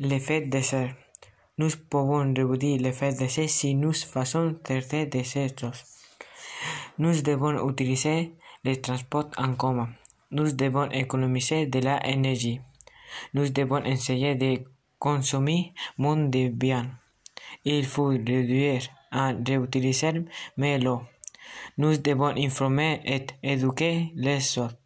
L'effet de serre. Nous pouvons réduire l'effet de serre si nous faisons traiter de choses. Nous devons utiliser les transports en commun. Nous devons économiser de l'énergie. Nous devons essayer de consommer moins de biens. Il faut réduire et réutiliser mais l'eau. Nous devons informer et éduquer les autres.